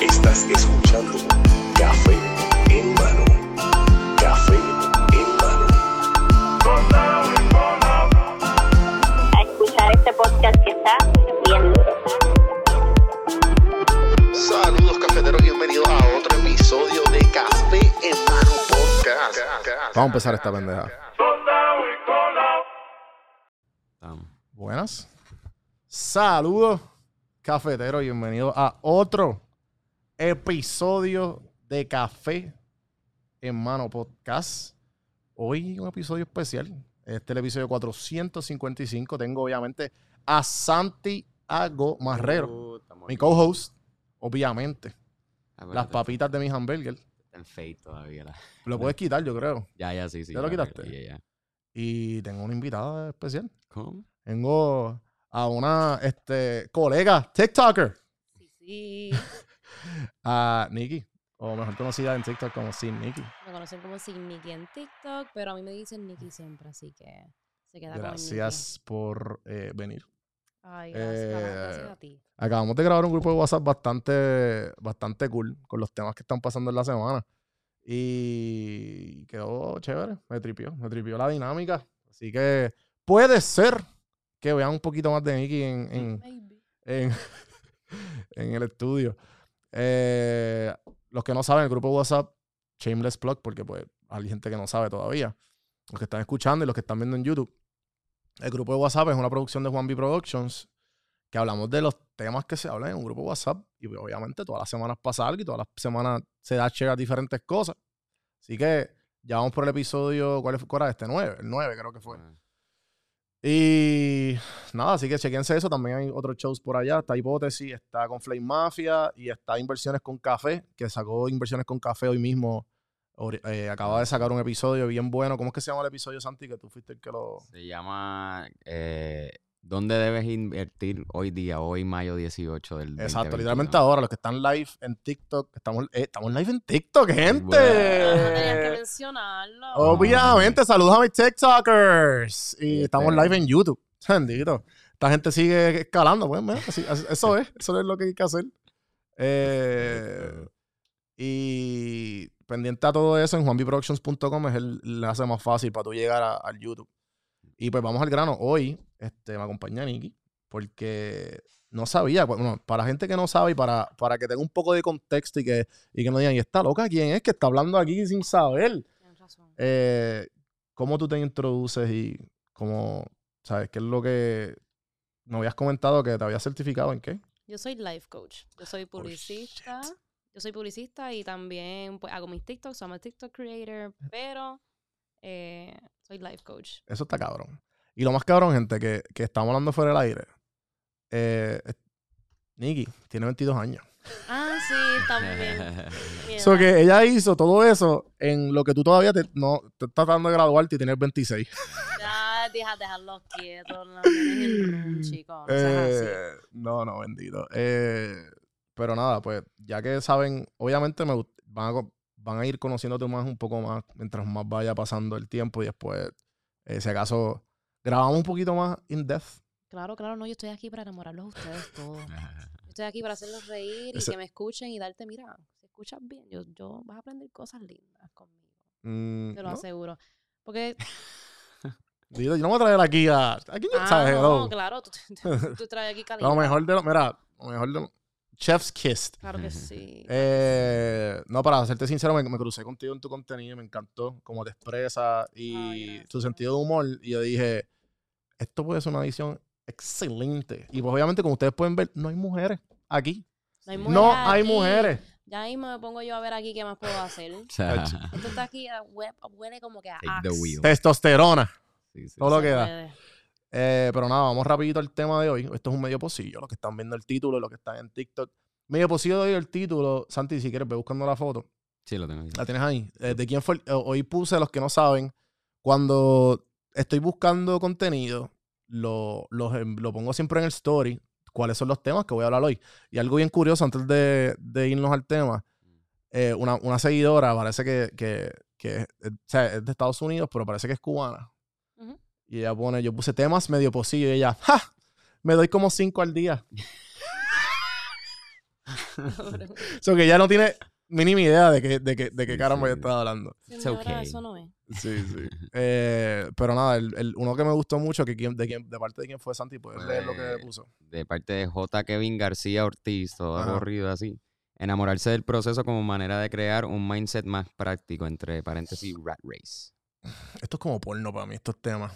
Estás escuchando Café en mano. Café en mano. a escuchar este podcast que está bien Saludos cafeteros, bienvenidos a otro episodio de Café en mano podcast. Vamos a empezar esta pendeja. Buenas. Saludos, cafeteros. Bienvenidos a otro episodio de Café en Mano Podcast. Hoy un episodio especial. Este es el episodio 455. Tengo obviamente a Santiago Marrero, Uh, mi co-host, obviamente. Acuérdate, Las papitas de mis hamburgues. Está el fade todavía. la- Lo puedes quitar, yo creo. Ya, ya, sí, sí. ¿Ya lo quitaste? Ya, ya. Y tengo una invitada especial. ¿Cómo? Tengo a una este, colega TikToker, Sí, a Nikki, o mejor conocida en TikTok como Sin Nikki. me conocen como Sin Nikki en TikTok, pero a mí me dicen Nikki siempre, así que se queda Gracias por eh, venir. con Nikki. Ay, gracias, no, Eh, gracias a ti. Acabamos de grabar un grupo de WhatsApp bastante, bastante cool con los temas que están pasando en la semana. Y quedó chévere, me tripió, me tripió la dinámica. Así que puede ser que vean un poquito más de Nikki en, en, en, en el estudio. Eh, los que no saben, el grupo de WhatsApp, Shameless Plug, porque pues hay gente que no sabe todavía. Los que están escuchando y los que están viendo en YouTube. El grupo de WhatsApp es una producción de Juan B Productions, que hablamos de los temas que se hablan en un grupo de WhatsApp. Y pues, obviamente todas las semanas pasa algo y todas las semanas se da share a diferentes cosas. Así que ya vamos por el episodio, ¿cuál, es, cuál era este? 9, el 9 creo que fue. Ah, Y nada, así que chequense eso. También hay otros shows por allá. Está Hipótesis, está con Flame Mafia y está Inversiones con Café, que sacó Inversiones con Café hoy mismo. Eh, acaba de sacar un episodio bien bueno. ¿Cómo es que se llama el episodio, Santi? Que tú fuiste el que lo. Se llama eh, ¿Dónde debes invertir hoy día, hoy mayo 18 del Exacto, 2021? literalmente ahora, los que están live en TikTok. Estamos, eh, estamos live en TikTok, Ah, tenías que gente. mencionarlo. Obviamente, saludos a mis TikTokers. Y Sí, estamos este- live en YouTube. Bendito. Esta gente sigue escalando, pues, mira, así- así- eso es, eso es lo que hay que hacer. Eh, y pendiente a todo eso en juanbiproductions.com es el enlace más fácil para tú llegar a- al YouTube. Y pues vamos al grano. Hoy este, me acompaña Nikki porque no sabía, pues, bueno, para gente que no sabe y para, para que tenga un poco de contexto y que, y que no digan, ¿y esta loca quién es que está hablando aquí sin saber? Tienes razón. Eh, ¿Cómo tú te introduces y cómo, sabes, qué es lo que me habías comentado que te habías certificado en qué? Yo soy life coach. Yo soy publicista. yo soy publicista y también pues, hago mis TikToks. Soy TikTok creator, pero eh, soy life coach. Eso está cabrón. Y lo más cabrón, gente, que, que estamos hablando fuera del aire. Eh, Nikki tiene 22 años. Ah, sí, también. Mi So edad. que ella hizo todo eso en lo que tú todavía te, no, te estás tratando de graduarte y tienes 26. Ya, deja dejarlos quietos, no tienes el room, chico. No. Eh, no, no, bendito. Eh, pero nada, pues ya que saben, obviamente me van a, van a ir conociéndote más un poco más mientras más vaya pasando el tiempo y después, eh, si acaso, grabamos un poquito más in depth. Claro, claro, no, yo estoy aquí para enamorarlos a ustedes todos. Yo estoy aquí para hacerlos reír y Ese- que me escuchen y darte, mira, si escuchas bien, yo, yo vas a aprender cosas lindas conmigo, Mm, te lo ¿no? aseguro. Porque, Digo, yo no voy a traer aquí a... ¿A quién yo- ah, sabes? no, Hello. claro, tú, tú- tú traes aquí calidad. Lo mejor de lo... Mira, lo mejor de lo... Chef's Kiss. Claro que sí. Eh, no, para serte sincero, me, me crucé contigo en tu contenido y me encantó cómo te expresas y gracias. tu sentido de humor. Y yo dije, esto puede ser una edición excelente. Y pues obviamente, como ustedes pueden ver, no hay mujeres aquí. No hay No mujeres hay aquí. mujeres. Ya mismo me pongo yo a ver aquí qué más puedo hacer. Esto está aquí, hue- huele como que a Axe. Testosterona. sí, sí, Todo lo que da. Eh, pero nada, vamos rapidito al tema de hoy. Esto es un medio pocillo. Los que están viendo el título, los que están en TikTok. Medio pocillo de hoy el título. Santi, si quieres, ve buscando la foto. Sí, lo tengo ahí. La tienes ahí. Eh, ¿De quién fue? el- eh, hoy puse, los que no saben, cuando estoy buscando contenido, lo, em- lo pongo siempre en el story, cuáles son los temas que voy a hablar hoy. Y algo bien curioso, antes de, de irnos al tema, eh, una, una seguidora parece que, que, que es, o sea, es de Estados Unidos, pero parece que es cubana. Y ella pone, yo puse temas medio posillo y ella, ¡ja! Me doy como cinco al día. So que ella no tiene mínima idea de que, de que, de qué Sí, caramba sí. yo estaba hablando. Okay. eso no es. Sí, sí. Eh, pero nada, el, el- uno que me gustó mucho, que quién- de, quién, de parte de quién fue Santi, puedes leer lo que Pues, puso. de parte de J. Kevin García Ortiz, todo Ajá. corrido así. Enamorarse del proceso como manera de crear un mindset más práctico, entre paréntesis, rat race. Esto es como porno para mí, estos temas.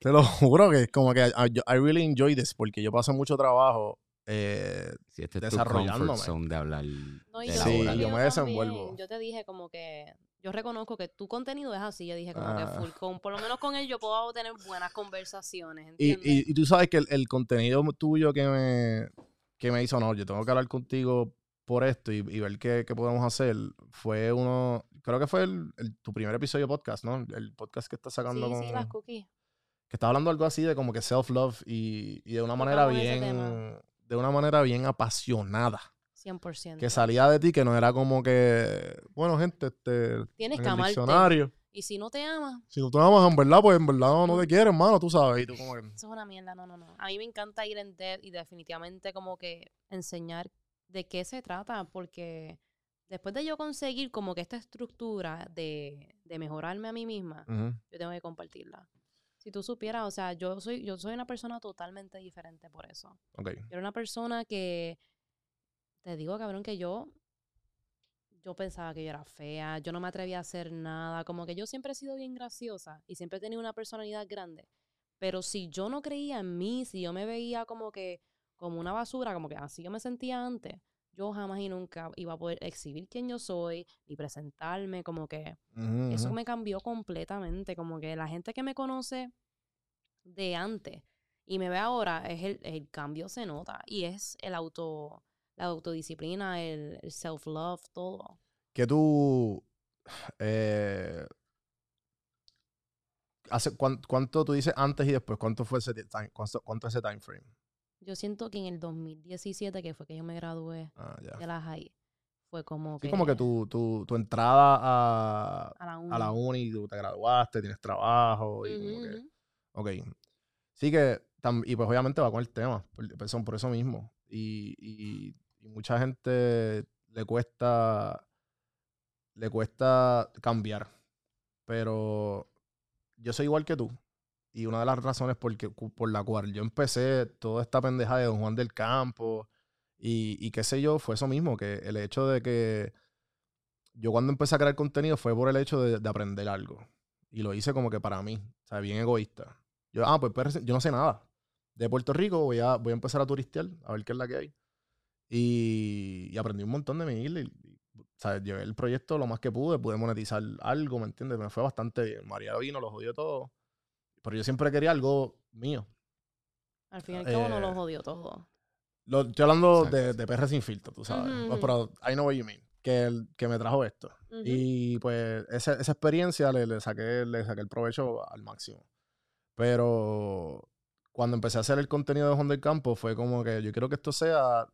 Te lo juro que es como que I, I really enjoy this porque yo paso mucho trabajo. eh, Si este es tu Desarrollándome. de hablar No, y de Sí, yo yo me también, desenvuelvo. Yo te dije como que yo reconozco que tu contenido es así. Yo dije como Ah. que full con, por lo menos con él yo puedo tener buenas conversaciones, y, y, y tú sabes que el, el contenido tuyo que me, que me hizo, no, yo tengo que hablar contigo por esto y, y ver qué, qué podemos hacer, fue uno, creo que fue el, el- tu primer episodio de podcast, ¿no? El podcast que estás sacando sí, con... sí, las cookies. que está hablando algo así de como que self-love y, y de una manera bien, de una manera bien apasionada. 100%. Que salía de ti, que no era como que, bueno, gente, este, Tienes en que el amarte. diccionario. Y si no te amas, Si tú te amas, en verdad, pues en verdad no, no te quieres, hermano, tú sabes. Y tú como que, eso es una mierda. No, no, no. A mí me encanta ir en depth y definitivamente como que enseñar de qué se trata, porque después de yo conseguir como que esta estructura de, de mejorarme a mí misma, yo tengo que compartirla. Si tú supieras, o sea, yo soy, yo soy una persona totalmente diferente por eso. ok. Yo era una persona que, te digo, cabrón, que yo, yo pensaba que yo era fea, yo no me atrevía a hacer nada, como que yo siempre he sido bien graciosa y siempre he tenido una personalidad grande. Pero si yo no creía en mí, si yo me veía como que, como una basura, como que así yo me sentía antes, yo jamás y nunca iba a poder exhibir quién yo soy y presentarme, como que eso me cambió completamente. Como que la gente que me conoce de antes y me ve ahora, es el, el cambio se nota. Y es el auto, la autodisciplina, el, el self-love, todo. Que tú, eh, hace, cuán- ¿cuánto tú dices antes y después? ¿Cuánto fue ese time, cuánto, cuánto es ese time frame? Yo siento que en el 2017, que fue que yo me gradué Ah, de la high, fue como Sí, que... como que tu, tu, tu entrada a, A la uni. a la uni, tú te graduaste, tienes trabajo y como que... Ok. Sí que, y pues obviamente va con el tema, por, por eso, por eso mismo. Y, y- y mucha gente le cuesta, le cuesta cambiar. Pero yo soy igual que tú. Y una de las razones por, que- por la cual yo empecé toda esta pendeja de Don Juan del Campo y, y qué sé yo, fue eso mismo, que el hecho de que yo cuando empecé a crear contenido fue por el hecho de, de aprender algo. Y lo hice como que para mí, o sea, bien egoísta. Yo, ah, pues pues, yo no sé nada. De Puerto Rico voy a, voy a empezar a turistear, a ver qué es la que hay. Y, y aprendí un montón de mi isla. Y, y, sea, llevé el proyecto lo más que pude, pude monetizar algo, ¿me entiendes? Me fue bastante bien. María vino, lo jodió todo. Pero yo siempre quería algo mío. Al fin y al cabo no Eh, lo jodió todo. Lo, estoy hablando de, de PR sin filtro, tú sabes. Pues. Pero I know what you mean. Que, el, que me trajo esto. Y pues esa, esa experiencia le, le saqué, le saqué el provecho al máximo. Pero cuando empecé a hacer el contenido de Juan del Campo fue como que yo quiero que esto sea,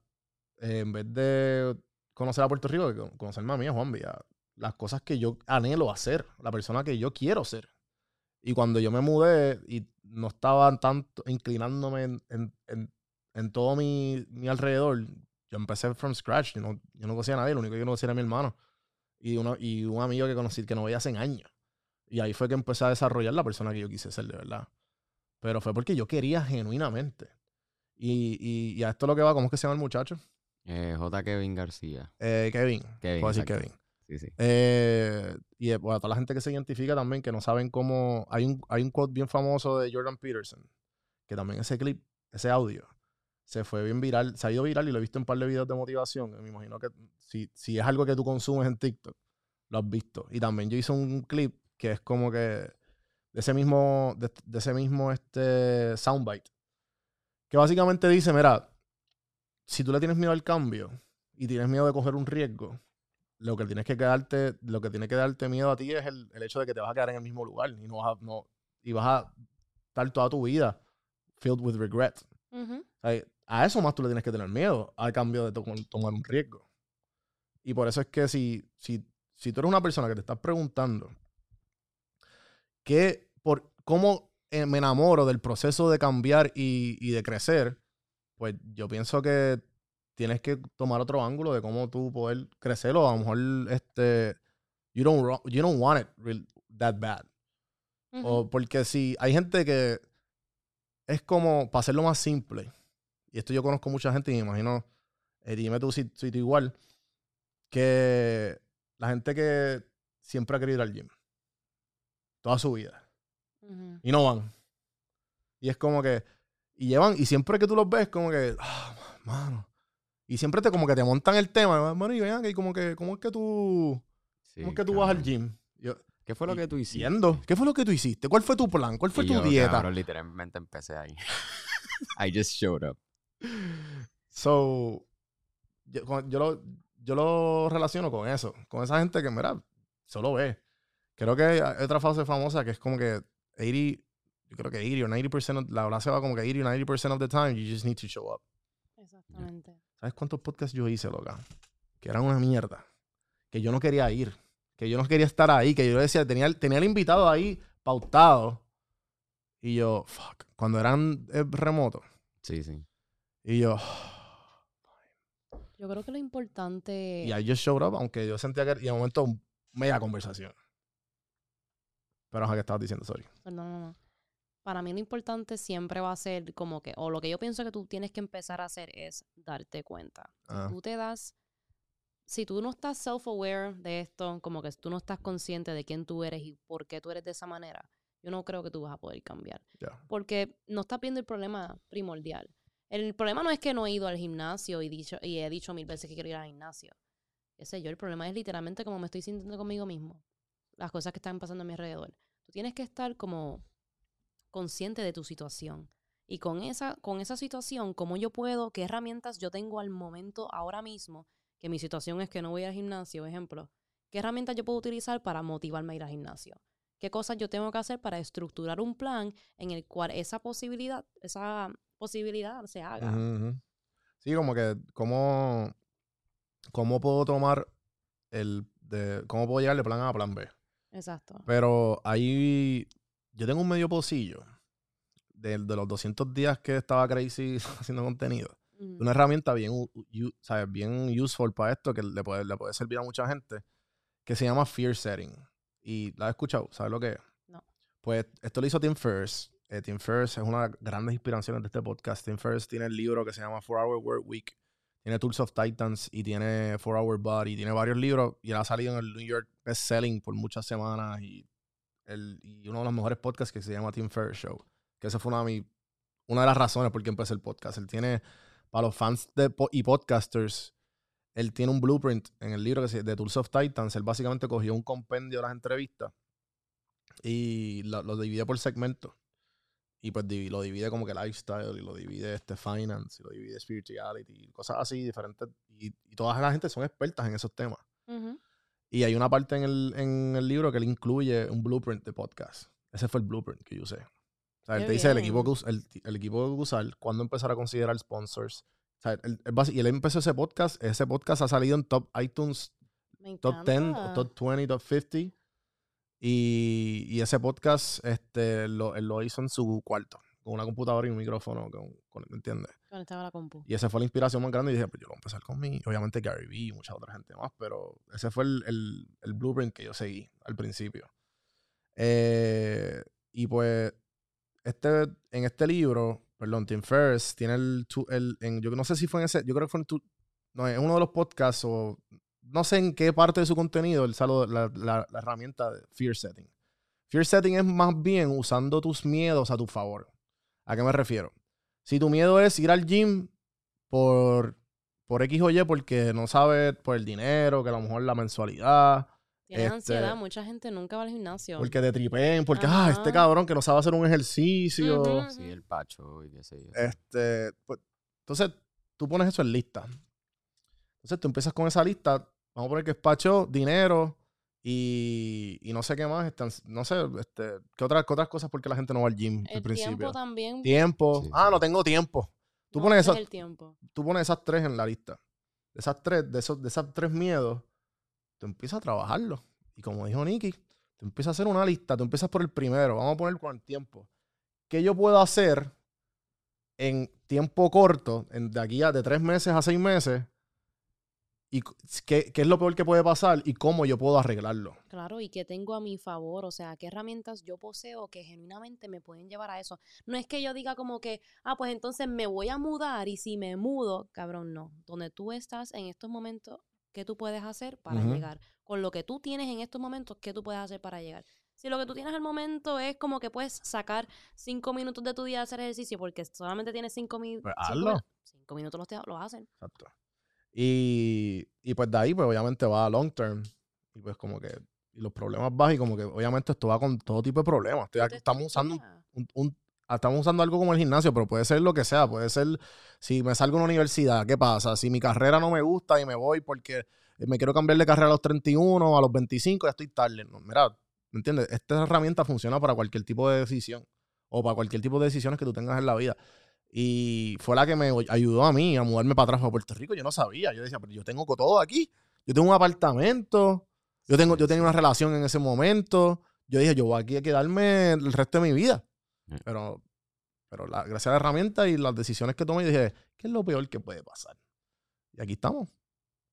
eh, en vez de conocer a Puerto Rico, que con- conocerme a mí, a Juan Villa, las cosas que yo anhelo hacer, la persona que yo quiero ser. Y cuando yo me mudé y no estaba tanto inclinándome en, en- en- en todo mi, mi alrededor, yo empecé from scratch. Yo no, yo no conocía a nadie, lo único que yo conocía era mi hermano. Y, uno, y un amigo que conocí que no veía hace años. Y ahí fue que empecé a desarrollar la persona que yo quise ser, de verdad. Pero fue porque yo quería genuinamente. Y, y, y a esto lo que va, ¿cómo es que se llama el muchacho? Eh, J. Kevin García. Eh, Kevin. Kevin, Puedo decir. Kevin. Eh, y eh, a toda la gente que se identifica también, que no saben cómo. Hay un, hay un quote bien famoso de Jordan Peterson, que también ese clip, ese audio, se fue bien viral, se ha ido viral y lo he visto en un par de videos de motivación. Me imagino que si, si es algo que tú consumes en TikTok, lo has visto. Y también yo hice un clip que es como que de ese mismo, de ese mismo este soundbite, que básicamente dice, mira, si tú le tienes miedo al cambio y tienes miedo de coger un riesgo, lo que tienes que quedarte, lo que tiene que darte miedo a ti es el, el hecho de que te vas a quedar en el mismo lugar y no vas a, no, y vas a estar toda tu vida filled with regret. Ujú. O sea, a eso más tú le tienes que tener miedo, al cambio de to- tomar un riesgo. Y por eso es que si, si, si tú eres una persona que te estás preguntando qué, por, cómo eh, me enamoro del proceso de cambiar y, y de crecer, pues yo pienso que tienes que tomar otro ángulo de cómo tú poder crecer o a lo mejor este you don't you don't want it real, that bad. O porque si hay gente que es como para hacerlo más simple y esto yo conozco mucha gente y me imagino eh, dime tú si, si tú igual que la gente que siempre ha querido ir al gym. Toda su vida. Y no van. Y es como que, y llevan, y siempre que tú los ves, como que, ah, mano. Y siempre te como que te montan el tema, mano, y vean que como que, ¿cómo es que tú, Sí, cómo es que tú vas al gym? Yo, ¿Qué fue lo y- que tú hiciste? yendo, ¿qué fue lo que tú hiciste? ¿Cuál fue tu plan? ¿Cuál fue Y tu yo, dieta? cabrón, literalmente empecé ahí. I just showed up. So, yo, yo lo, yo lo relaciono con eso, con esa gente que, mira, solo ve. Creo que hay otra frase famosa que es como que 80, yo creo que 80 o 90%, of- la frase va como que 80 o 90% of the time, you just need to show up. Exactamente. ¿Sabes cuántos podcasts yo hice, loca? Que eran una mierda. Que yo no quería ir. Que yo no quería estar ahí. Que yo decía, tenía, el- tenía el invitado ahí pautado. Y yo, fuck. Cuando eran eh, remotos. Sí, sí. Y yo, Yo creo que lo importante. y I just showed up. Aunque yo sentía que, y de momento, media conversación. Pero, ajá, que estabas diciendo? Sorry. Perdón, no, no. Para mí lo importante siempre va a ser como que, o lo que yo pienso que tú tienes que empezar a hacer es darte cuenta. Si Ah. tú te das, si tú no estás self-aware de esto, como que tú no estás consciente de quién tú eres y por qué tú eres de esa manera, yo no creo que tú vas a poder cambiar. Ya. Porque no estás viendo el problema primordial. El problema no es que no he ido al gimnasio y, dicho, y he dicho mil veces que quiero ir al gimnasio. Qué sé yo, el problema es literalmente como me estoy sintiendo conmigo mismo. Las cosas que están pasando a mi alrededor. Tú tienes que estar como consciente de tu situación. Y con esa, con esa situación, cómo yo puedo, qué herramientas yo tengo al momento, ahora mismo, que mi situación es que no voy al gimnasio, ejemplo, qué herramientas yo puedo utilizar para motivarme a ir al gimnasio. ¿Qué cosas yo tengo que hacer para estructurar un plan en el cual esa posibilidad, esa posibilidad se haga? Sí, como que, ¿cómo, cómo puedo tomar el, de, cómo puedo llegar de plan A a plan B? Exacto. Pero ahí yo tengo un medio pocillo de, de los 200 días que estaba crazy haciendo contenido. Ujú. Una herramienta bien, u- u- ¿sabes? bien useful para esto que le puede, le puede servir a mucha gente que se llama Fear Setting. Y la he escuchado, ¿sabes lo que es? No. Pues esto lo hizo Tim Ferriss. Eh, Tim Ferriss es una de las grandes inspiraciones de este podcast. Tim Ferriss tiene el libro que se llama 4 Hour Work Week. Tiene Tools of Titans y tiene 4 Hour Body. Tiene varios libros y él ha salido en el New York Best Selling por muchas semanas. Y, el, y uno de los mejores podcasts que se llama Tim Ferriss Show. Que esa fue una de, mi- una de las razones por qué empecé el podcast. Él tiene, para los fans de, y podcasters, él tiene un blueprint en el libro que se, de Tools of Titans. Él básicamente cogió un compendio de las entrevistas y lo, lo divide por segmentos. Y pues lo divide como que lifestyle, y lo divide este finance, y lo divide spirituality, y cosas así diferentes. Y, y toda la gente son expertas en esos temas. Ujú. Y hay una parte en el, en el libro que él incluye un blueprint de podcast. Ese fue el blueprint que yo usé. O sea, él Qué te dice el equipo, el, el equipo que usar, cuándo empezar a considerar sponsors. O sea, él- él basi- y él empezó ese podcast. Ese podcast ha salido en top iTunes top 10, encanta. o top 20, top 50. Y, y ese podcast este, lo, él lo hizo en su cuarto, con una computadora y un micrófono, con, con- ¿me entiendes? Conectado a la compu. Y esa fue la inspiración más grande. Y dije, pues yo lo voy a empezar con mi, obviamente Gary Vee y mucha otra gente más, pero ese fue el, el, el blueprint que yo seguí al principio. Eh, y pues, este, en este libro, perdón, Tim Ferriss tiene el, el en, yo no sé si fue en ese, yo creo que fue en tu, no, en uno de los podcasts o no sé en qué parte de su contenido él salió la, la, la herramienta de Fear Setting. Fear Setting es más bien usando tus miedos a tu favor. ¿A qué me refiero? Si tu miedo es ir al gym por, por X o Y porque no sabes por el dinero, que a lo mejor la mensualidad, Tienes este, ansiedad, mucha gente nunca va al gimnasio. porque te tripen, porque, ah, este cabrón que no sabe hacer un ejercicio. Sí, el pacho y qué sé yo. Este, pues, entonces, tú pones eso en lista. Entonces, tú empiezas con esa lista. Vamos a poner que es pacho, dinero y, y no sé qué más. este, no sé, este, ¿qué, otras, qué otras cosas porque la gente no va al gym al el principio? tiempo también. Tiempo. Sí, ah, sí. no tengo tiempo. Tú no, pones ese esa- es el tiempo. Tú pones esas tres en la lista. De esas tres, de esos, de esas tres miedos, tú empiezas a trabajarlo. Y como dijo Nicky, tú tú empiezas a hacer una lista, tú empiezas por el primero, vamos a poner con el tiempo. ¿Qué yo puedo hacer en tiempo corto, en, de aquí a de tres meses a seis meses? ¿Y qué, qué es lo peor que puede pasar y cómo yo puedo arreglarlo? Claro, y que tengo a mi favor, o sea, qué herramientas yo poseo que genuinamente me pueden llevar a eso. No es que yo diga como que, ah, pues entonces me voy a mudar y si me mudo, cabrón, no. Donde tú estás en estos momentos, ¿qué tú puedes hacer para llegar? Con lo que tú tienes en estos momentos, ¿qué tú puedes hacer para llegar? Si lo que tú tienes al momento es como que puedes sacar cinco minutos de tu día a hacer ejercicio porque solamente tienes cinco, mi- Pues cinco hazlo. cinco minutos los, te- los hacen. Exacto. Y, y pues de ahí, pues obviamente va a long term. Y pues como que y los problemas bajan y como que obviamente esto va con todo tipo de problemas. Estoy aquí- estamos usando un un- ah, estamos usando algo como el gimnasio, pero puede ser lo que sea. Puede ser si me salgo a una universidad, ¿qué pasa? Si mi carrera no me gusta y me voy porque me quiero cambiar de carrera a los 31, a los 25, ya estoy tarde. No, mira, ¿me entiendes? Esta herramienta funciona para cualquier tipo de decisión o para cualquier tipo de decisiones que tú tengas en la vida. Y fue la que me ayudó a mí a mudarme para atrás para Puerto Rico. Yo no sabía. Yo decía, pero yo tengo todo aquí. Yo tengo un apartamento. Yo, tengo, yo tenía una relación en ese momento. Yo dije, yo voy aquí a quedarme el resto de mi vida. Mm. Pero, pero la- gracias a la herramienta y las decisiones que tomé, dije, ¿qué es lo peor que puede pasar? Y aquí estamos.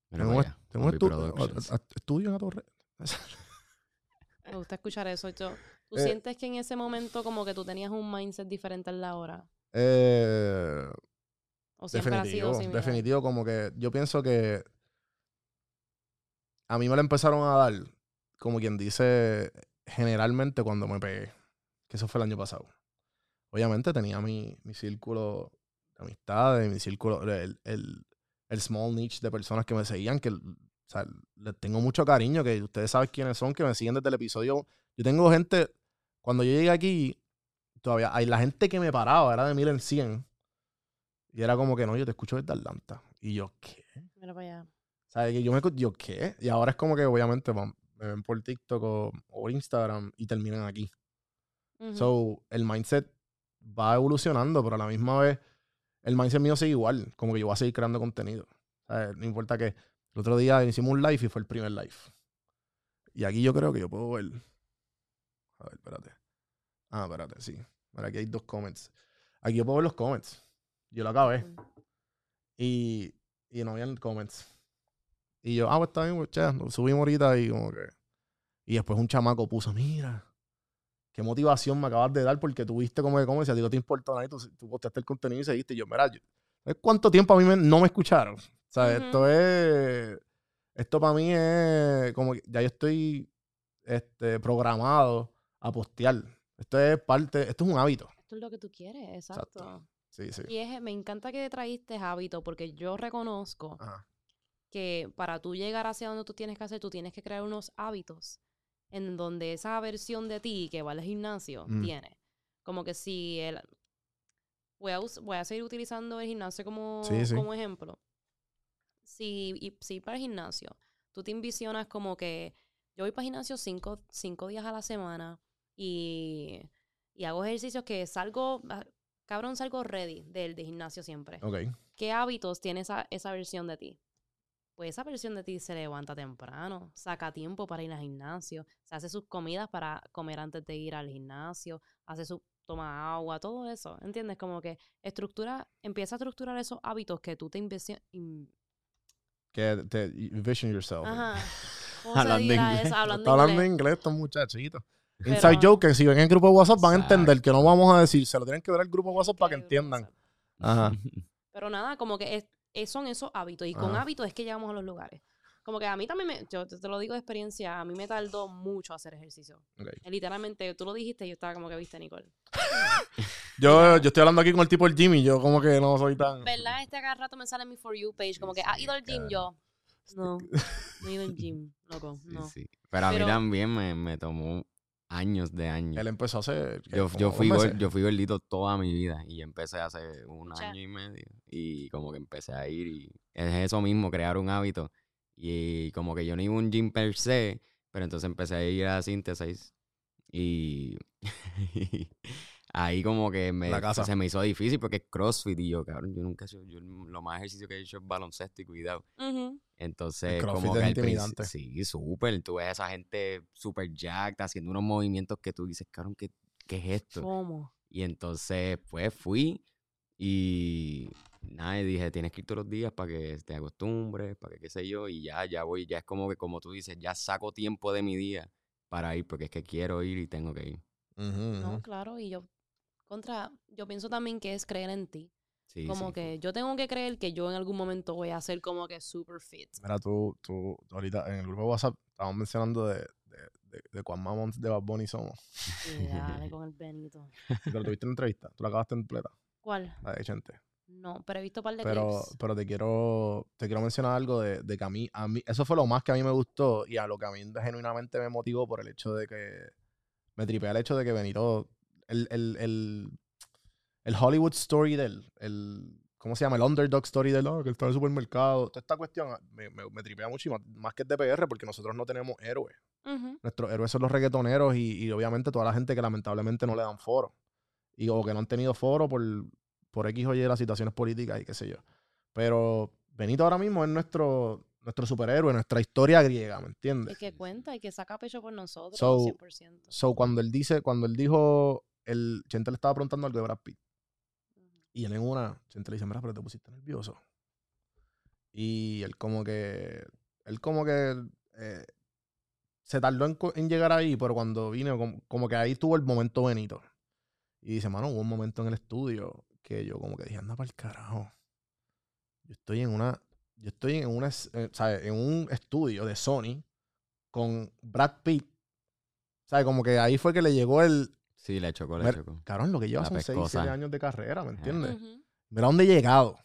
Mira Tengo, estu- a- a- estudio en la torre. Me gusta escuchar eso. Yo, ¿Tú Eh, sientes que en ese momento como que tú tenías un mindset diferente a la hora? Eh, ¿O siempre ha sido definitivo, definitivo, como que yo pienso que a mí me la empezaron a dar, como quien dice, generalmente cuando me pegué, que eso fue el año pasado. Obviamente tenía mi, mi círculo de amistades, mi círculo, el, el, el small niche de personas que me seguían, que o sea, les tengo mucho cariño, que ustedes saben quiénes son, que me siguen desde el episodio. Yo tengo gente, cuando yo llegué aquí, todavía hay la gente que me paraba, era de mil en cien. Y era como que no, yo te escucho desde Atlanta. Y yo, ¿qué? Mira para allá. Que yo me yo, ¿qué? Y ahora es como que obviamente van- me ven por TikTok o, o Instagram y terminan aquí. Ujú. So, el mindset va evolucionando, pero a la misma vez, el mindset mío sigue igual. Como que yo voy a seguir creando contenido. Sea, no importa que el otro día hicimos un live y fue el primer live. Y aquí yo creo que yo puedo ver. A ver, espérate. Ah, espérate, sí. Mira, aquí hay dos comments. Aquí yo puedo ver los comments. Yo lo acabé. Y, y no habían comments. Y yo, ah, pues está bien, pues, che, lo subimos ahorita y como que. Y después un chamaco puso, mira, qué motivación me acabas de dar porque tuviste como que comments y a ti no te importa nada y tú, tú posteaste el contenido y seguiste. Y yo, mira, yo- ¿sabes cuánto tiempo a mí me- no me escucharon? O sea, esto es. Esto para mí es como que ya yo estoy este, programado a postear. Esto es parte, esto es un hábito. Esto es lo que tú quieres, exacto. Exacto. Sí, sí. Y es, me encanta que trajiste hábito porque yo reconozco Ajá. que para tú llegar hacia donde tú tienes que hacer, tú tienes que crear unos hábitos en donde esa versión de ti que va al gimnasio Mm. tiene. Como que si el... Voy a, voy a seguir utilizando el gimnasio como, Sí, sí. como ejemplo. Si, y, si para el gimnasio, tú te envisionas como que yo voy para el gimnasio cinco, cinco días a la semana y, y hago ejercicios que salgo, ah, cabrón, salgo ready del de gimnasio siempre. Ok. ¿Qué hábitos tiene esa, esa versión de ti? Pues esa versión de ti se levanta temprano, saca tiempo para ir al gimnasio, se hace sus comidas para comer antes de ir al gimnasio, hace su toma agua, todo eso, ¿entiendes? Como que estructura, empieza a estructurar esos hábitos que tú te invisionas. Que te envision yourself. Ajá. ¿Cómo se Hablando inglés. Hablando Está hablando inglés. inglés estos muchachitos. Pero- Inside joke, que si ven el grupo de WhatsApp van a entender que no vamos a decir, se lo tienen que ver al grupo de WhatsApp para que entiendan. Ajá. Pero nada, como que es, es- son esos hábitos. Y con Ajá. hábitos es que llegamos a los lugares. Como que a mí también, me, yo te, lo digo de experiencia, a mí me tardó mucho hacer ejercicio. Eh, Literalmente, tú lo dijiste y yo estaba como que viste, Nicole. Yo, yo estoy hablando aquí con el tipo del Jimmy, yo como que no soy tan... ¿Verdad? Este cada rato me sale en mi For You page, como que, ¿ha Sí, ido al gym? Yo, no, no he ido al gym, loco, Sí, no. sí. Pero a Pero- mí también me, me tomó años de años. Él empezó a hacer... ¿qué? Yo, yo, fui yo fui gordito toda mi vida y empecé hace un año y medio. Y como que empecé a ir y es eso mismo, crear un hábito. Y como que yo no iba a un gym per se, pero entonces empecé a ir a Synthesize. Y ahí como que me, La casa. se me hizo difícil porque es CrossFit y yo, cabrón, yo nunca he hecho, yo lo más ejercicio que he hecho es baloncesto y cuidado. Entonces, CrossFit como es que intimidante. Sí, súper. Tú ves a esa gente súper jacked haciendo unos movimientos que tú dices, cabrón, ¿qué, qué es esto? ¿Cómo? Y entonces, pues fui y nada, y dije, tienes que ir todos los días para que te acostumbres, para que qué sé yo, y ya, ya voy, ya es como que, como tú dices, ya saco tiempo de mi día para ir, porque es que quiero ir y tengo que ir. No, claro, y yo contra, yo pienso también que es creer en ti. Sí, como sí, que yo tengo que creer que yo en algún momento voy a ser como que super fit. Mira, tú, tú, tú ahorita en el grupo de WhatsApp estábamos mencionando de, de, de, de cuán mamón de Bad Bunny somos. Y dale con el Benito. Pero tuviste una entrevista, tú la acabaste en completa, ¿Cuál? la de Chente. No, pero he visto un par de Pero, clips. pero te quiero te quiero mencionar algo de, de que a mí, a mí, eso fue lo más que a mí me gustó y a lo que a mí genuinamente me motivó por el hecho de que me tripea el hecho de que Benito, el, el, el, el Hollywood story de él, el, ¿cómo se llama? El underdog story de él, "Ah, que está en el supermercado. Toda esta cuestión ah, me, me, me tripea mucho y más, más que el DPR porque nosotros no tenemos héroes. Ujú. Nuestros héroes son los reggaetoneros y, y obviamente toda la gente que lamentablemente no le dan foro. Y, o que no han tenido foro por, por X o Y las situaciones políticas y qué sé yo. Pero Benito ahora mismo es nuestro, nuestro superhéroe, nuestra historia griega, ¿me Y entiendes? que cuenta y que saca pecho por nosotros, So, 100%. So, cuando él dice, cuando él dijo, el Chente le estaba preguntando algo de Brad Pitt. Ujú. Y él en una, Chente le dice, mira, pero te pusiste nervioso. Y él como que, él como que eh, se tardó en, en llegar ahí, pero cuando vino, como, como que ahí tuvo el momento Benito. Y dice, mano, hubo un momento en el estudio que yo como que dije, anda para el carajo. Yo estoy en una, yo estoy en una, eh, ¿sabes? En un estudio de Sony con Brad Pitt. ¿Sabes? Como que ahí fue que le llegó el, Sí, le chocó, le Mira, chocó. Cabrón, lo que lleva La son 6, pescosa. 7 años de carrera, ¿me Ajá. entiendes? Ujú. Mira dónde he llegado.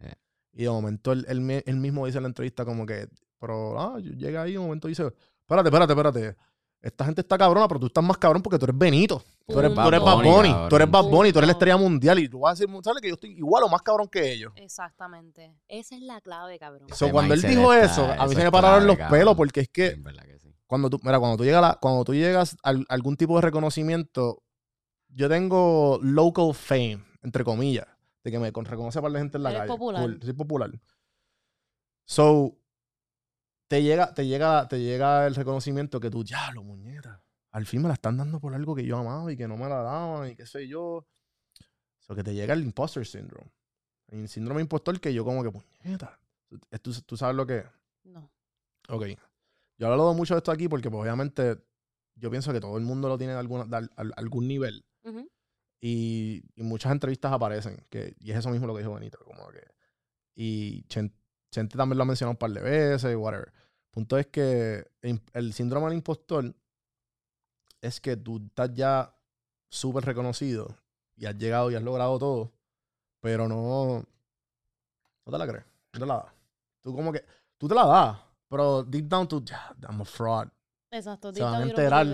Eh. Y de momento él, él mi- él mismo dice en la entrevista como que, pero, ah, yo- llega ahí y de momento dice, espérate, espérate, espérate. Esta gente está cabrona, pero tú estás más cabrón porque tú eres Benito. Tú eres, Punto. tú eres Bad Bad Bunny. Tú eres Bad Bunny, tú eres la estrella mundial. Y tú vas a decir, ¿sabes que yo estoy igual o más cabrón que ellos? Exactamente. Esa es la clave, cabrón. So, Ese cuando él mindset dijo está- eso, a mí eso se es me pararon clave, los cabrón. pelos porque es que En verdad que sí. Cuando tú, mira, cuando tú llegas, a cuando tú llegas a al- algún tipo de reconocimiento, yo tengo local fame, entre comillas, de que me con- reconoce para la gente en la Eres calle. popular. Cool, soy popular. So, te llega, te llega, te llega el reconocimiento que tú, ya, lo muñeca. Al fin me la están dando por algo que yo amaba y que no me la daban y qué sé yo. So, que te llega el imposter syndrome. El síndrome impostor que yo como que, puñeta. ¿Tú, tú sabes lo que es? No. Ok. Yo he hablado mucho de esto aquí porque, pues, obviamente, yo pienso que todo el mundo lo tiene de, alguna, de al- al- algún nivel. Ujú. Y, y muchas entrevistas aparecen. Que, y es eso mismo lo que dijo Benito. Como que, y Chen- Chente también lo ha mencionado un par de veces, whatever. Punto es que el, el síndrome del impostor es que tú estás ya súper reconocido y has llegado y has logrado todo, pero no, no te la crees, no te la das. Tú como que, tú te la das, pero deep down tú, ya, I'm a fraud. Exacto. Se van a enterar.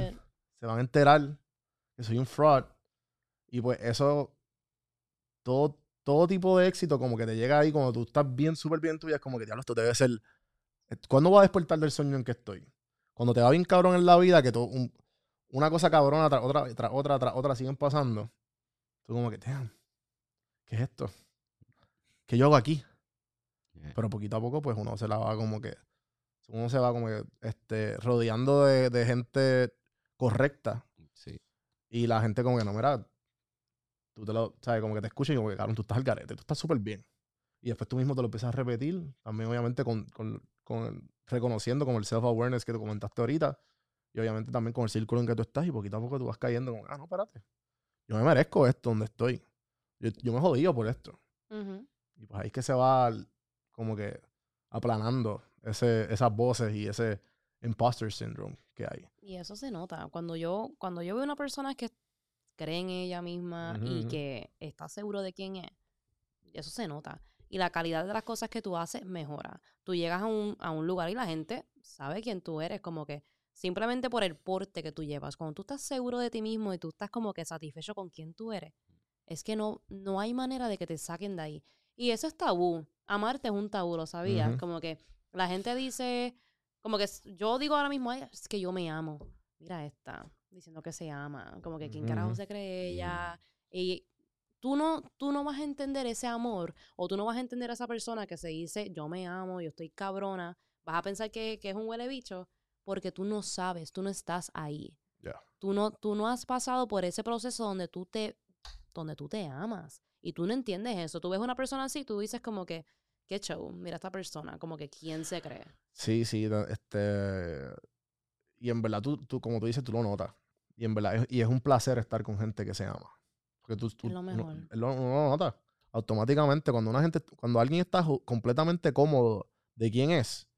Se van a enterar que soy un fraud. Y pues eso, todo, todo tipo de éxito como que te llega ahí cuando tú estás bien, súper bien en tu vida, es como que, diablo, esto debe ser... ¿Cuándo voy a despertar del sueño en que estoy? Cuando te va bien cabrón en la vida, que todo, un- una cosa cabrona tras otra, tras otra, tras otra siguen pasando. Tú como que, damn, ¿qué es esto? ¿Qué yo hago aquí? Yeah. Pero poquito a poco, pues uno se la va como que. Uno se va como que este, rodeando de, de gente correcta. Sí. Y la gente como que no, mira, tú te lo, sabes, como que te escucha y como que, cabrón, tú estás al garete, tú estás súper bien. Y después tú mismo te lo empiezas a repetir, también obviamente con, con, con el- reconociendo como el self-awareness que te comentaste ahorita. Y obviamente también con el círculo en que tú estás y poquito a poco tú vas cayendo como, ah, no, espérate. Yo me merezco esto donde estoy. Yo, yo me he jodido por esto. Y pues ahí es que se va como que aplanando ese, esas voces y ese imposter syndrome que hay. Y eso se nota. Cuando yo, cuando yo veo una persona que cree en ella misma Ujú, y ujú. que está seguro de quién es, eso se nota. Y la calidad de las cosas que tú haces mejora. Tú llegas a un, a un lugar y la gente sabe quién tú eres, como que simplemente por el porte que tú llevas. Cuando tú estás seguro de ti mismo y tú estás como que satisfecho con quién tú eres, es que no, no hay manera de que te saquen de ahí. Y eso es tabú. Amarte es un tabú, ¿lo sabías? Ujú. Como que la gente dice, como que yo digo ahora mismo, "Ay, es que yo me amo. Mira esta, diciendo que se ama. Como que quién carajo se cree ella. Y tú no, tú no vas a entender ese amor o tú no vas a entender a esa persona que se dice yo me amo, yo estoy cabrona. Vas a pensar que, que es un huele bicho porque tú no sabes, tú no estás ahí. Tú, no, tú no has pasado por ese proceso donde tú te, donde tú te amas. Y tú no entiendes eso. Tú ves una persona así, tú dices como que, qué show, mira esta persona, como que quién se cree. Sí, sí, este... Y en verdad, tú, tú, como tú dices, tú lo notas. Y en verdad, es, y es un placer estar con gente que se ama. Porque tú, tú- Es lo mejor. uno lo nota. Automáticamente, cuando una gente, cuando alguien está completamente cómodo de quién es,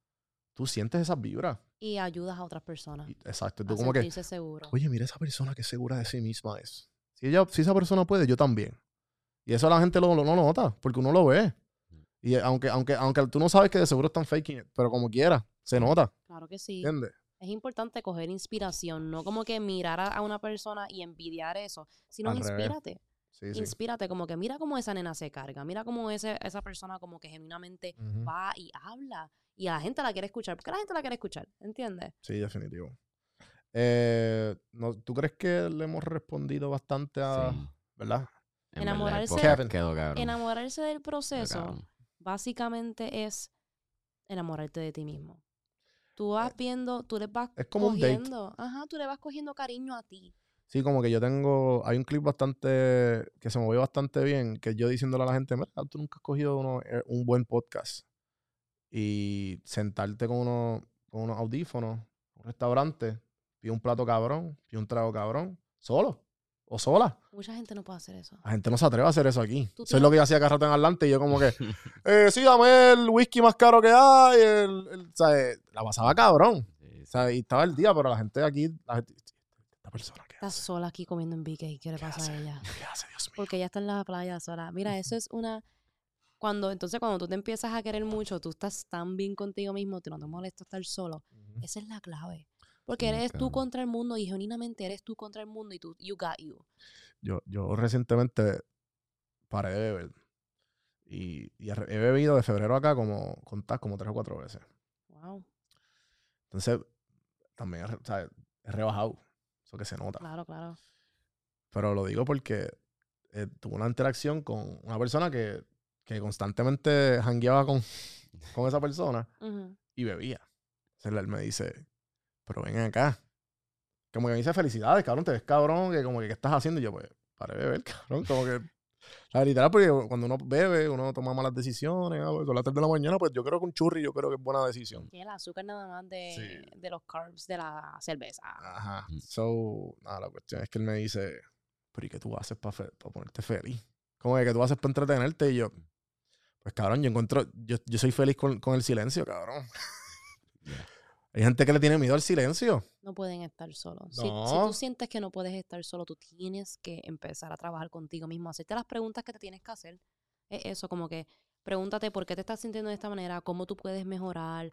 tú sientes esas vibras. Y ayudas a otras personas. Y- exacto. a Tú como que, seguro. oye, mira esa persona que segura de sí misma es. Si, ella, si esa persona puede, yo también. Y eso la gente lo, lo- no lo nota, porque uno lo ve. Y aunque, aunque, aunque tú no sabes que de seguro están faking it, pero como quiera, se nota. Claro que sí. ¿Entiendes? Es importante coger inspiración, no como que mirar a, a una persona y envidiar eso, sino Al revés. inspírate. Sí, sí. Inspírate, como que mira cómo esa nena se carga, mira cómo ese, esa persona como que genuinamente va y habla. Y a la gente la quiere escuchar, porque la gente la quiere escuchar, ¿entiendes? Sí, definitivo. Eh, no, ¿Tú crees que le hemos respondido bastante a... Sí. ¿Verdad? En Enamorarse- verdad, quedó cabrón. Enamorarse del proceso. Básicamente es enamorarte de ti mismo. Tú vas viendo, tú le vas Eh, es como un date. cogiendo, ajá, tú le vas cogiendo cariño a ti. Sí, como que yo tengo... Hay un clip bastante... Que se movió bastante bien, que yo diciéndole a la gente, mira, tú nunca has cogido uno- eh, un buen podcast. Y sentarte con, uno, con unos audífonos, un restaurante, pide un plato cabrón, pide un trago cabrón, solo o sola. Mucha gente no puede hacer eso. La gente no se atreve a hacer eso aquí. Tú Eso es lo que yo hacía cada rato en Atlanta y yo como que, eh, sí, dame el whisky más caro que hay. El, el- o sea, eh, la pasaba cabrón. O sea, y estaba el día, pero la gente aquí, la gente, esta persona, ¿qué Estás hace? sola aquí comiendo en BK, ¿qué le ¿Qué pasa a ella? ¿Qué hace, Dios mío? Porque ella está en la playa sola. Mira, eso es una... Cuando, entonces cuando tú te empiezas a querer mucho, tú estás tan bien contigo mismo, te no te molesta estar solo. Esa es la clave. Porque Sí, eres tú contra el mundo y genuinamente eres tú contra el mundo y tú, you got you. Yo, yo recientemente paré de beber. Y, y he bebido de febrero acá como, contás, como tres o cuatro veces. Wow, Entonces, también o sea, he rebajado. Eso que se nota. claro, claro. Pero lo digo porque eh, tuve una interacción con una persona que, que constantemente jangueaba con, con esa persona y bebía. Entonces él me dice, pero ven acá. Como que me dice felicidades, cabrón, te ves cabrón, que como que ¿qué estás haciendo? Y yo, pues, para de beber, cabrón. Como que, la literal, porque cuando uno bebe, uno toma malas decisiones. ah, Son las 3 de la mañana, pues yo creo que un churri yo creo que es buena decisión. Y el azúcar nada más de, Sí. de los carbs de la cerveza. Ajá. Mm. So, nada, la cuestión es que él me dice, pero ¿y qué tú haces para ponerte feliz? Como que, ¿qué tú haces para entretenerte? Y yo, pues cabrón, yo encuentro, yo, yo soy feliz con, con el silencio, cabrón. Hay gente que le tiene miedo al silencio. No pueden estar solos. Si, si No. tú sientes que no puedes estar solo, tú tienes que empezar a trabajar contigo mismo, hacerte las preguntas que te tienes que hacer. Es eso, como que pregúntate por qué te estás sintiendo de esta manera, cómo tú puedes mejorar.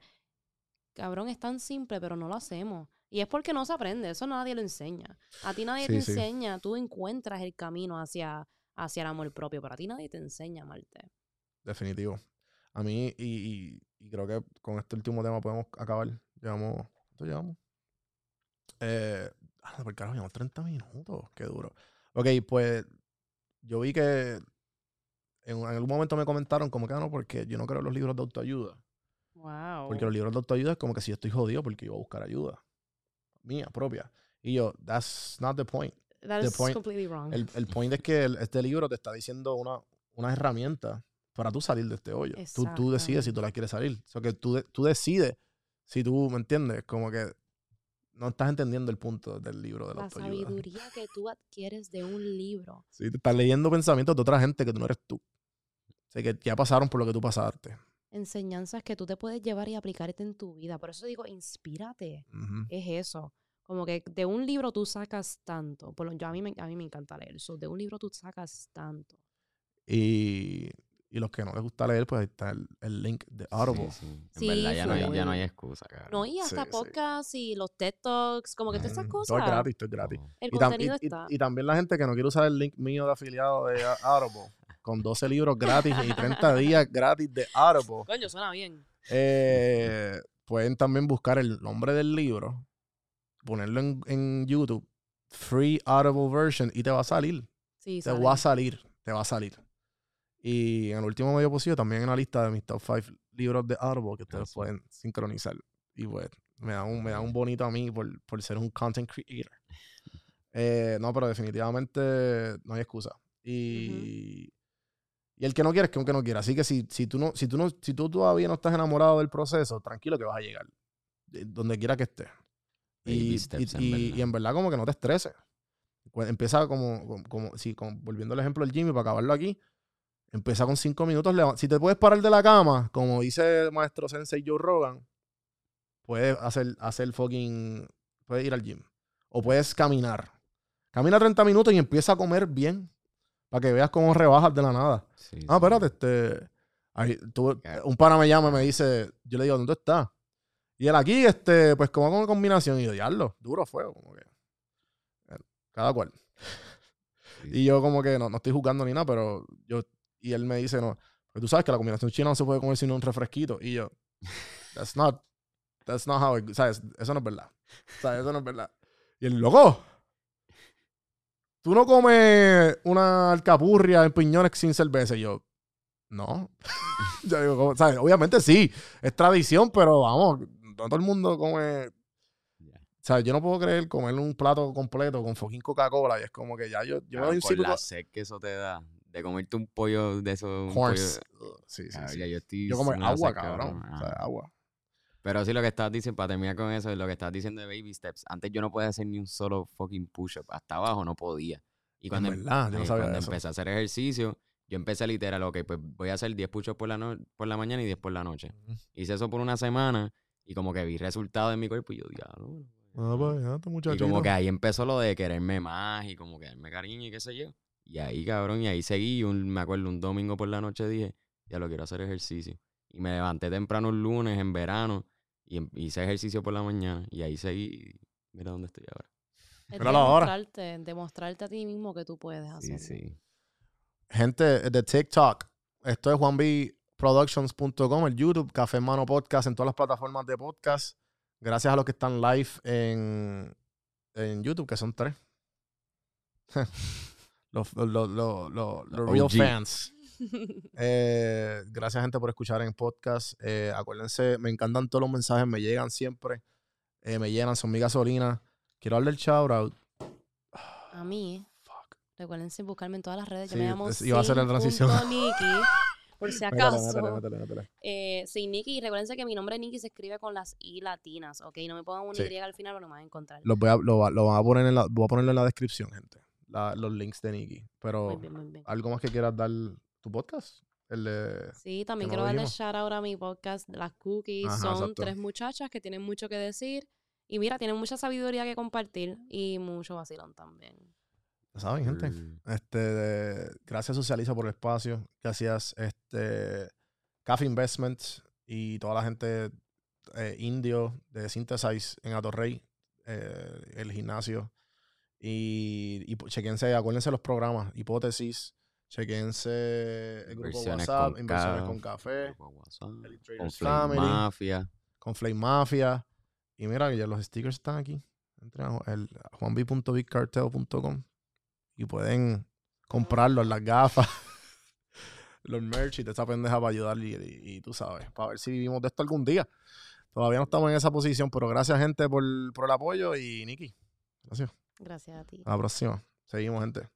Cabrón, es tan simple, pero no lo hacemos. Y es porque no se aprende, eso nadie lo enseña. A ti nadie te Sí, sí. enseña, tú encuentras el camino hacia, hacia el amor propio, pero a ti nadie te enseña a amarte. Definitivo. A mí, y, y- y creo que con este último tema podemos acabar. Llevamos, ¿cuánto llevamos? Eh, ah, por carajo, llevamos 30 minutos. Qué duro. Ok, pues yo vi que en, en algún momento me comentaron como que "Ah, no, porque yo no creo en los libros de autoayuda. Wow. Porque los libros de autoayuda es como que si yo estoy jodido porque iba a buscar ayuda. Mía, propia. Y yo, that's not the point. That the is point- completely wrong. El, el point es que el- este libro te está diciendo una, una herramienta para tú salir de este hoyo. Tú, tú decides si tú la quieres salir. O sea, que tú, de- tú decides si tú, ¿me entiendes? Como que no estás entendiendo el punto del libro de la, la sabiduría que tú adquieres de un libro. Sí, te estás leyendo pensamientos de otra gente que tú no eres tú. O sea, que ya pasaron por lo que tú pasaste. enseñanzas que tú te puedes llevar y aplicarte en tu vida. Por eso digo, inspírate. Ujú. Es eso. Como que de un libro tú sacas tanto. Por lo, yo, a, mí me, a mí me encanta leer. So, de un libro tú sacas tanto. Y, y los que no les gusta leer, pues ahí está el, el link de Audible. Sí, sí. En Sí, verdad, ya no, hay, ya no hay excusa, cabrón. No, y hasta Sí, sí. podcasts y los TED Talks, como que todas esas Mm, cosas. Todo es gratis, todo es gratis. El Y, tam- contenido y- y- está. y también la gente que no quiere usar el link mío de afiliado de Audible, con 12 libros gratis y 30 días gratis de Audible, Coño, suena bien. eh, pueden también buscar el nombre del libro, ponerlo en, en YouTube, Free Audible Version, y te va a salir. Sí, te va a salir, te va a salir. Y en el último medio posible también en la lista de mis top 5 libros de Audible que ustedes pueden sincronizar. Y pues me da un, me da un bonito a mí por, por ser un content creator. Eh, no, pero definitivamente no hay excusa. Y, y el que no quiere es que aunque no quiera. Así que si, si, tú no, si, tú no, si tú todavía no estás enamorado del proceso, tranquilo que vas a llegar. de- Donde quiera que estés. Y, y- en y- en verdad como que no te estreses. Cu- Empieza como, como, como- sí, como- volviendo al ejemplo del Jimmy, para acabarlo aquí, empieza con cinco minutos. Si te puedes parar de la cama, como dice el maestro Sensei Joe Rogan, puedes hacer, hacer fucking, puedes ir al gym. O puedes caminar. Camina 30 minutos y empieza a comer bien. Para que veas cómo rebajas de la nada. Sí, Ah, sí. espérate, este. ahí, tú- un pana me llama y me dice, yo le digo, ¿dónde estás? Y él aquí, este, pues como con combinación. Y yo, diablo, duro fuego, como que. eh, Cada cual. Sí, Y yo como que no, no estoy jugando ni nada, pero yo. Y él me dice, no, porque tú sabes que la combinación china no se puede comer sino un refresquito. Y yo, that's not, that's not how it, ¿sabes? Eso no es verdad. ¿Sabes? Eso no es verdad. Y él, loco, tú no comes una alcapurria en piñones sin cerveza. Y yo, no. yo digo, ¿cómo? ¿sabes? Obviamente sí, es tradición, pero vamos, no todo el mundo come. O sea, yo no puedo creer comer un plato completo con fucking Coca-Cola y es como que ya yo, yo me Cabrón, doy un por sipo la sed que eso te da. De comerte un pollo de eso. un Corns. pollo- Ugh, Sí, sí, ya yo estoy. Yo como agua, cabrón. O sea, agua. Pero sí, lo que estás diciendo, para terminar con eso, lo que estás diciendo de baby steps. Antes yo no podía hacer ni un solo fucking push-up. Hasta abajo no podía. Y cuando, em- verdad, yo no sabía cuando empecé a hacer ejercicio, yo empecé literal, ok, pues voy a hacer 10 push-ups por, la no- por la mañana y 10 por la noche. Hice eso por una semana y como que vi resultados en mi cuerpo y yo, diablo. Ah, pues, ya, este Y como que ahí empezó lo de quererme más y como que darme cariño y qué sé yo. Y ahí, cabrón, y ahí seguí. Un, me acuerdo, un domingo por la noche dije, ya lo quiero hacer ejercicio. Y me levanté temprano el lunes, en verano, y em- hice ejercicio por la mañana. Y ahí seguí. Mira dónde estoy ahora. Es Míralo ahora. demostrarte, demostrarte a ti mismo que tú puedes Sí, hacerlo. sí. Gente de TikTok, esto es juanbproductions.com, el YouTube, Café Mano Podcast en todas las plataformas de podcast. Gracias a los que están live en, en YouTube, que son tres. los los, los, los, los- los real fans. Eh, gracias, gente, por escuchar en podcast. Eh, acuérdense, me encantan todos los mensajes, me llegan siempre. Eh, me llenan, son mi gasolina. Quiero darle el shout out. A mí, Fuck. recuerden buscarme en todas las redes. Yo Sí, me llamo es- iba a hacer la transición. Nikki, por si acaso. métele, métele, métele. Eh, sí, Nikki, recuerden que mi nombre Nikki se escribe con las I latinas, ¿ok? No me pongan una Sí. Y al final o no me van a encontrar. Los voy a, lo, va- lo van a poner en la, voy a ponerlo en la descripción, gente. La- los links de Nikki. Pero, Muy bien, muy bien. ¿algo más que quieras dar tu podcast? El de... Sí, también quiero darle shout out a mi podcast, Las Cookies. Ajá, Son exacto. tres muchachas que tienen mucho que decir. Y mira, tienen mucha sabiduría que compartir y mucho vacilón también. Ya saben, gente. Mm. Este, de- gracias Socializa por el espacio. Gracias este, Cafe Investments y toda la gente eh, indio de Synthesize en Atorrey, eh, el gimnasio. Y, y chequense, acuérdense los programas, hipótesis, chequense el grupo Inversiones WhatsApp, con inversiones Caf, con café, WhatsApp, Con Flame Family, Mafia. con Flame Mafia. Y mira, ya los stickers están aquí. Entren a el juanb.bigcartel.com y pueden comprarlos, las gafas, los merch y toda esa pendeja para ayudar y, y- y tú sabes, para ver si vivimos de esto algún día. Todavía no estamos en esa posición, pero gracias gente por, por el apoyo y Nikki. Gracias. Gracias a ti. A. Seguimos, gente.